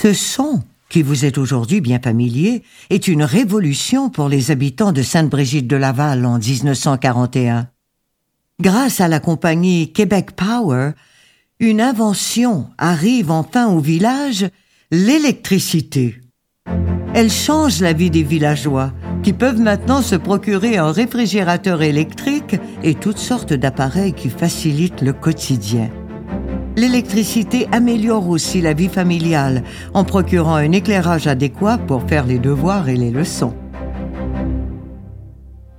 Ce son, qui vous est aujourd'hui bien familier, est une révolution pour les habitants de Sainte-Brigitte de Laval en 1941. Grâce à la compagnie Québec Power, une invention arrive enfin au village, l'électricité. Elle change la vie des villageois, qui peuvent maintenant se procurer un réfrigérateur électrique et toutes sortes d'appareils qui facilitent le quotidien. L'électricité améliore aussi la vie familiale en procurant un éclairage adéquat pour faire les devoirs et les leçons.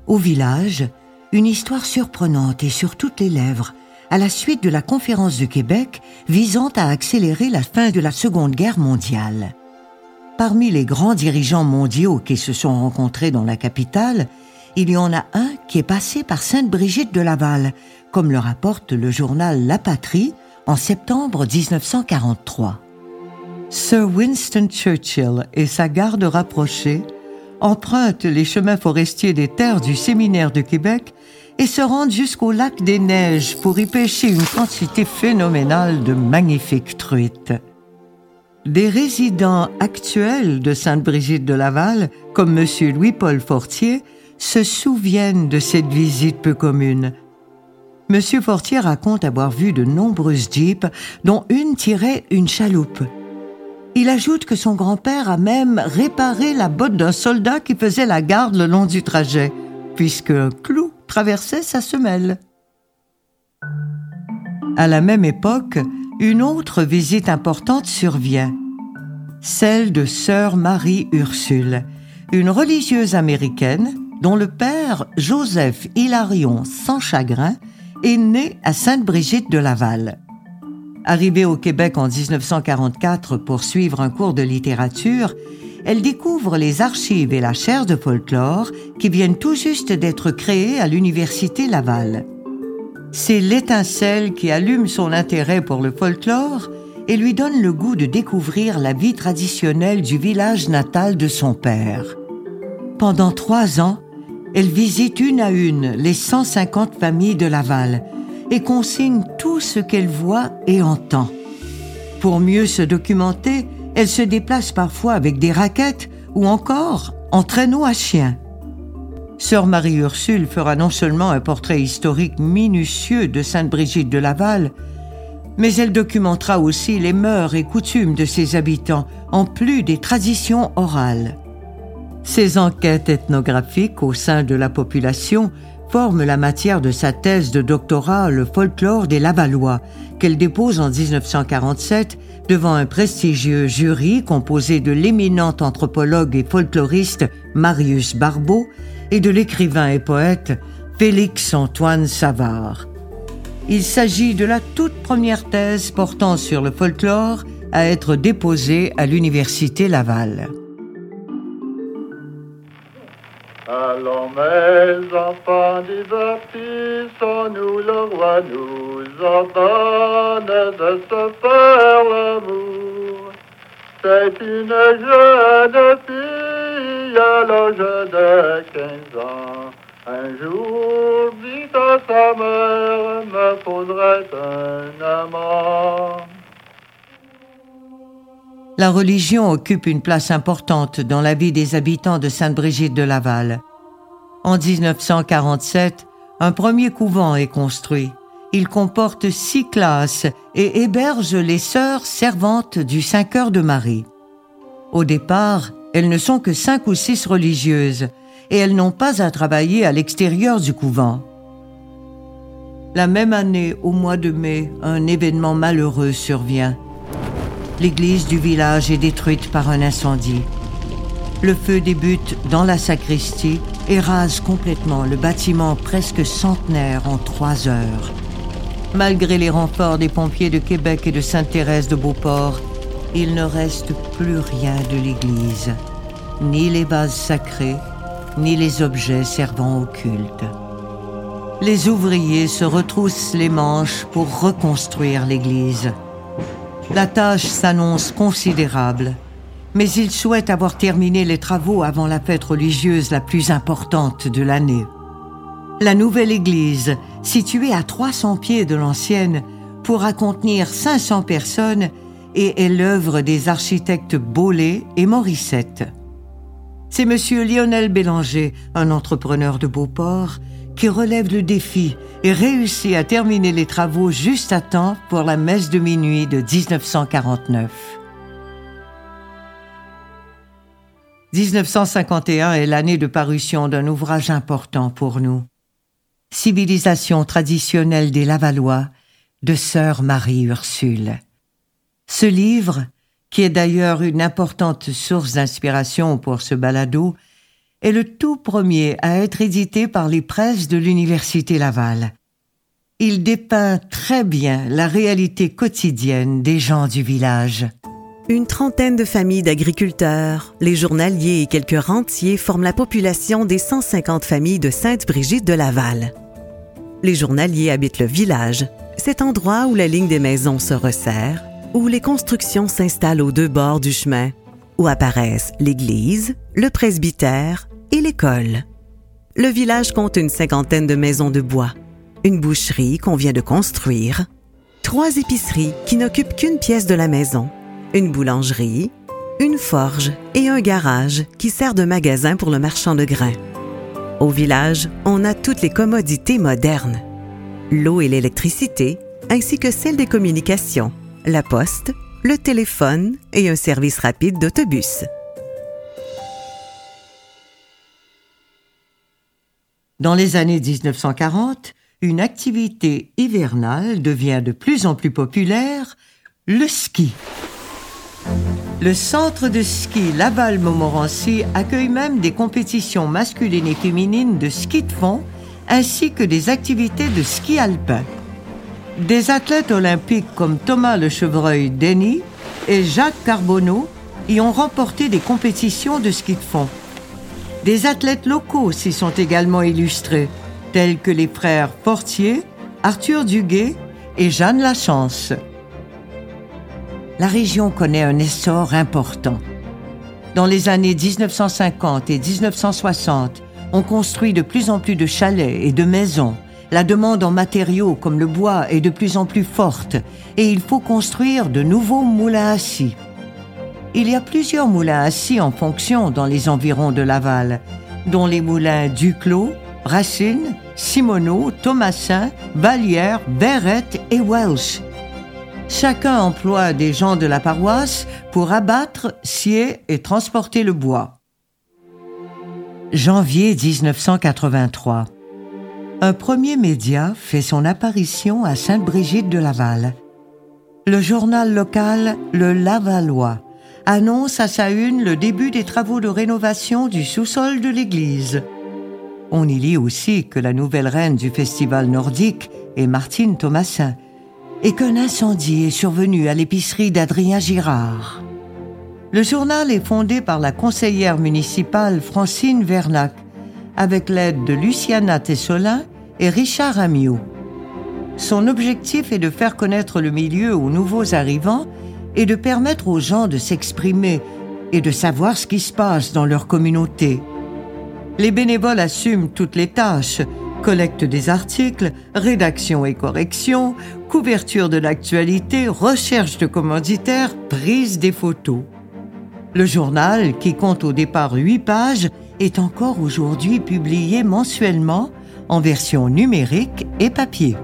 Au village, une histoire surprenante est sur toutes les lèvres à la suite de la conférence de Québec visant à accélérer la fin de la Seconde Guerre mondiale. Parmi les grands dirigeants mondiaux qui se sont rencontrés dans la capitale, il y en a un qui est passé par Sainte-Brigitte de Laval, comme le rapporte le journal La Patrie en septembre 1943. Sir Winston Churchill et sa garde rapprochée empruntent les chemins forestiers des terres du séminaire de Québec et se rendent jusqu'au lac des Neiges pour y pêcher une quantité phénoménale de magnifiques truites. Des résidents actuels de Sainte-Brigitte de Laval, comme M. Louis-Paul Fortier, se souviennent de cette visite peu commune. M. Fortier raconte avoir vu de nombreuses jeeps, dont une tirait une chaloupe. Il ajoute que son grand-père a même réparé la botte d'un soldat qui faisait la garde le long du trajet, puisque un clou traversait sa semelle. À la même époque, une autre visite importante survient, celle de sœur Marie Ursule, une religieuse américaine dont le père, Joseph Hilarion sans chagrin, est né à Sainte-Brigitte de Laval. Arrivée au Québec en 1944 pour suivre un cours de littérature, elle découvre les archives et la chaire de folklore qui viennent tout juste d'être créées à l'Université Laval. C'est l'étincelle qui allume son intérêt pour le folklore et lui donne le goût de découvrir la vie traditionnelle du village natal de son père. Pendant trois ans, elle visite une à une les 150 familles de Laval et consigne tout ce qu'elle voit et entend. Pour mieux se documenter, elle se déplace parfois avec des raquettes ou encore en traîneau à chien. Sœur Marie-Ursule fera non seulement un portrait historique minutieux de Sainte-Brigitte de Laval, mais elle documentera aussi les mœurs et coutumes de ses habitants, en plus des traditions orales. Ces enquêtes ethnographiques au sein de la population forment la matière de sa thèse de doctorat Le folklore des Lavallois, qu'elle dépose en 1947 devant un prestigieux jury composé de l'éminent anthropologue et folkloriste Marius Barbeau et de l'écrivain et poète Félix-Antoine Savard. Il s'agit de la toute première thèse portant sur le folklore à être déposée à l'Université Laval. Allons mes enfants divertissons-nous, le roi nous ordonne de se faire l'amour. C'est une jeune fille à l'âge de quinze ans. Un jour dit à sa mère, me faudrait un amant. La religion occupe une place importante dans la vie des habitants de Sainte-Brigitte de Laval. En 1947, un premier couvent est construit. Il comporte six classes et héberge les sœurs servantes du Saint-Cœur de Marie. Au départ, elles ne sont que cinq ou six religieuses et elles n'ont pas à travailler à l'extérieur du couvent. La même année, au mois de mai, un événement malheureux survient. L'église du village est détruite par un incendie. Le feu débute dans la sacristie et rase complètement le bâtiment presque centenaire en trois heures. Malgré les renforts des pompiers de Québec et de Sainte-Thérèse de Beauport, il ne reste plus rien de l'église, ni les vases sacrés, ni les objets servant au culte. Les ouvriers se retroussent les manches pour reconstruire l'église. La tâche s'annonce considérable, mais ils souhaitent avoir terminé les travaux avant la fête religieuse la plus importante de l'année. La nouvelle église, située à 300 pieds de l'ancienne, pourra contenir 500 personnes et est l'œuvre des architectes Bollé et Morissette. C'est monsieur Lionel Bélanger, un entrepreneur de Beauport, qui relève le défi et réussit à terminer les travaux juste à temps pour la messe de minuit de 1949. 1951 est l'année de parution d'un ouvrage important pour nous. Civilisation traditionnelle des Lavallois de sœur Marie Ursule. Ce livre, qui est d'ailleurs une importante source d'inspiration pour ce balado, est le tout premier à être édité par les presses de l'Université Laval. Il dépeint très bien la réalité quotidienne des gens du village. Une trentaine de familles d'agriculteurs, les journaliers et quelques rentiers forment la population des 150 familles de Sainte-Brigitte de Laval. Les journaliers habitent le village, cet endroit où la ligne des maisons se resserre, où les constructions s'installent aux deux bords du chemin, où apparaissent l'église, le presbytère et l'école. Le village compte une cinquantaine de maisons de bois, une boucherie qu'on vient de construire, trois épiceries qui n'occupent qu'une pièce de la maison, une boulangerie, une forge et un garage qui sert de magasin pour le marchand de grains. Au village, on a toutes les commodités modernes. L'eau et l'électricité, ainsi que celle des communications, la poste, le téléphone et un service rapide d'autobus. Dans les années 1940, une activité hivernale devient de plus en plus populaire, le ski. Le centre de ski Laval-Montmorency accueille même des compétitions masculines et féminines de ski de fond ainsi que des activités de ski alpin. Des athlètes olympiques comme Thomas le Chevreuil Denis et Jacques Carbonneau y ont remporté des compétitions de ski de fond. Des athlètes locaux s'y sont également illustrés, tels que les frères Portier, Arthur Duguay et Jeanne Lachance. La région connaît un essor important. Dans les années 1950 et 1960, on construit de plus en plus de chalets et de maisons la demande en matériaux comme le bois est de plus en plus forte et il faut construire de nouveaux moulins à. Il y a plusieurs moulins scie en fonction dans les environs de Laval, dont les moulins Duclos, Racine, Simoneau, Thomasin, Vallière, Berrette et Welsh. Chacun emploie des gens de la paroisse pour abattre, scier et transporter le bois. Janvier 1983 un premier média fait son apparition à Sainte-Brigitte de Laval. Le journal local Le Lavallois annonce à sa une le début des travaux de rénovation du sous-sol de l'église. On y lit aussi que la nouvelle reine du festival nordique est Martine Thomasin et qu'un incendie est survenu à l'épicerie d'Adrien Girard. Le journal est fondé par la conseillère municipale Francine Vernac avec l'aide de Luciana Tessolin et Richard Amiot. Son objectif est de faire connaître le milieu aux nouveaux arrivants et de permettre aux gens de s'exprimer et de savoir ce qui se passe dans leur communauté. Les bénévoles assument toutes les tâches, collecte des articles, rédaction et correction, couverture de l'actualité, recherche de commanditaires, prise des photos. Le journal, qui compte au départ huit pages, est encore aujourd'hui publié mensuellement en version numérique et papier.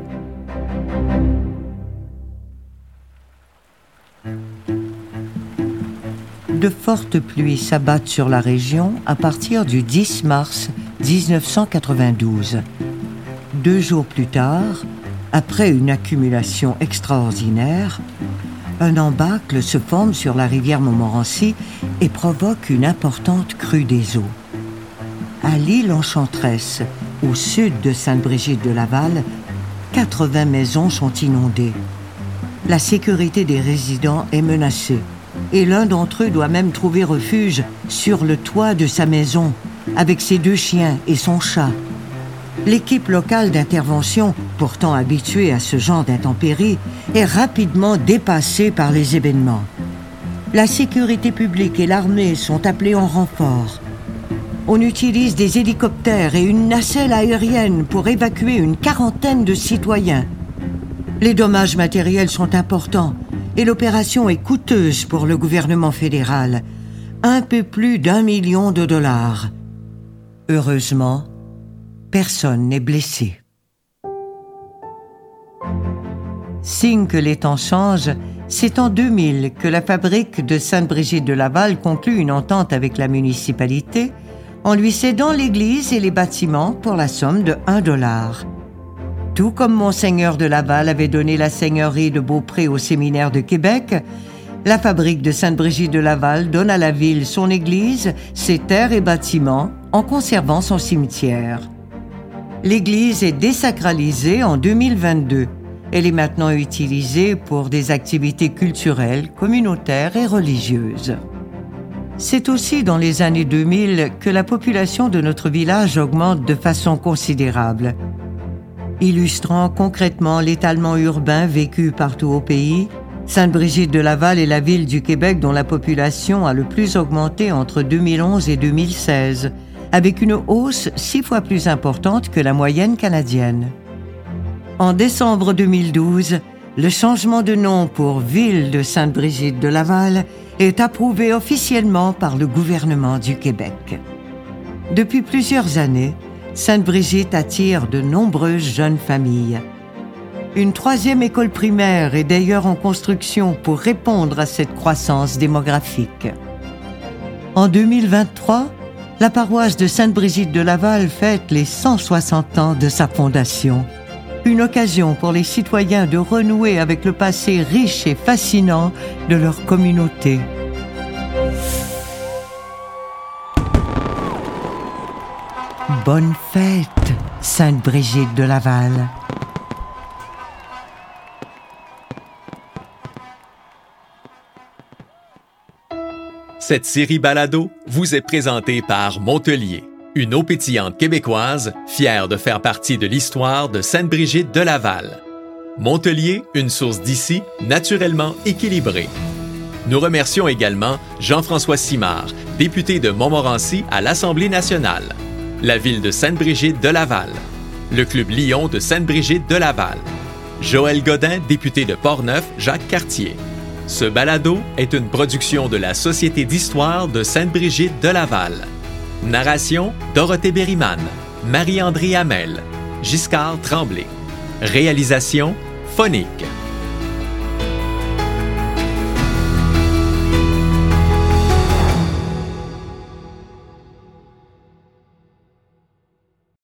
De fortes pluies s'abattent sur la région à partir du 10 mars 1992. Deux jours plus tard, après une accumulation extraordinaire, un embâcle se forme sur la rivière Montmorency et provoque une importante crue des eaux. À l'île Enchanteresse, au sud de Sainte-Brigitte de Laval, 80 maisons sont inondées. La sécurité des résidents est menacée et l'un d'entre eux doit même trouver refuge sur le toit de sa maison avec ses deux chiens et son chat. L'équipe locale d'intervention, pourtant habituée à ce genre d'intempéries, est rapidement dépassée par les événements. La sécurité publique et l'armée sont appelés en renfort. On utilise des hélicoptères et une nacelle aérienne pour évacuer une quarantaine de citoyens. Les dommages matériels sont importants et l'opération est coûteuse pour le gouvernement fédéral. Un peu plus d'un million de dollars. Heureusement, personne n'est blessé. Signe que les temps changent, c'est en 2000 que la fabrique de Sainte-Brigitte de Laval conclut une entente avec la municipalité en lui cédant l'église et les bâtiments pour la somme de 1 dollar. Tout comme Monseigneur de Laval avait donné la seigneurie de Beaupré au séminaire de Québec, la fabrique de Sainte-Brigitte de Laval donne à la ville son église, ses terres et bâtiments, en conservant son cimetière. L'église est désacralisée en 2022. Elle est maintenant utilisée pour des activités culturelles, communautaires et religieuses. C'est aussi dans les années 2000 que la population de notre village augmente de façon considérable. Illustrant concrètement l'étalement urbain vécu partout au pays, Sainte-Brigitte de Laval est la ville du Québec dont la population a le plus augmenté entre 2011 et 2016, avec une hausse six fois plus importante que la moyenne canadienne. En décembre 2012, le changement de nom pour Ville de Sainte-Brigitte de Laval est approuvé officiellement par le gouvernement du Québec. Depuis plusieurs années, Sainte-Brigitte attire de nombreuses jeunes familles. Une troisième école primaire est d'ailleurs en construction pour répondre à cette croissance démographique. En 2023, la paroisse de Sainte-Brigitte de Laval fête les 160 ans de sa fondation une occasion pour les citoyens de renouer avec le passé riche et fascinant de leur communauté. Bonne fête, Sainte Brigitte de Laval. Cette série balado vous est présentée par Montelier une eau pétillante québécoise, fière de faire partie de l'histoire de Sainte-Brigitte de Laval. Montelier, une source d'ici, naturellement équilibrée. Nous remercions également Jean-François Simard, député de Montmorency à l'Assemblée nationale, la ville de Sainte-Brigitte de Laval, le Club Lyon de Sainte-Brigitte de Laval, Joël Godin, député de Portneuf, Jacques Cartier. Ce balado est une production de la Société d'histoire de Sainte-Brigitte de Laval. Narration Dorothée Berryman, Marie-André Hamel, Giscard Tremblay. Réalisation Phonique.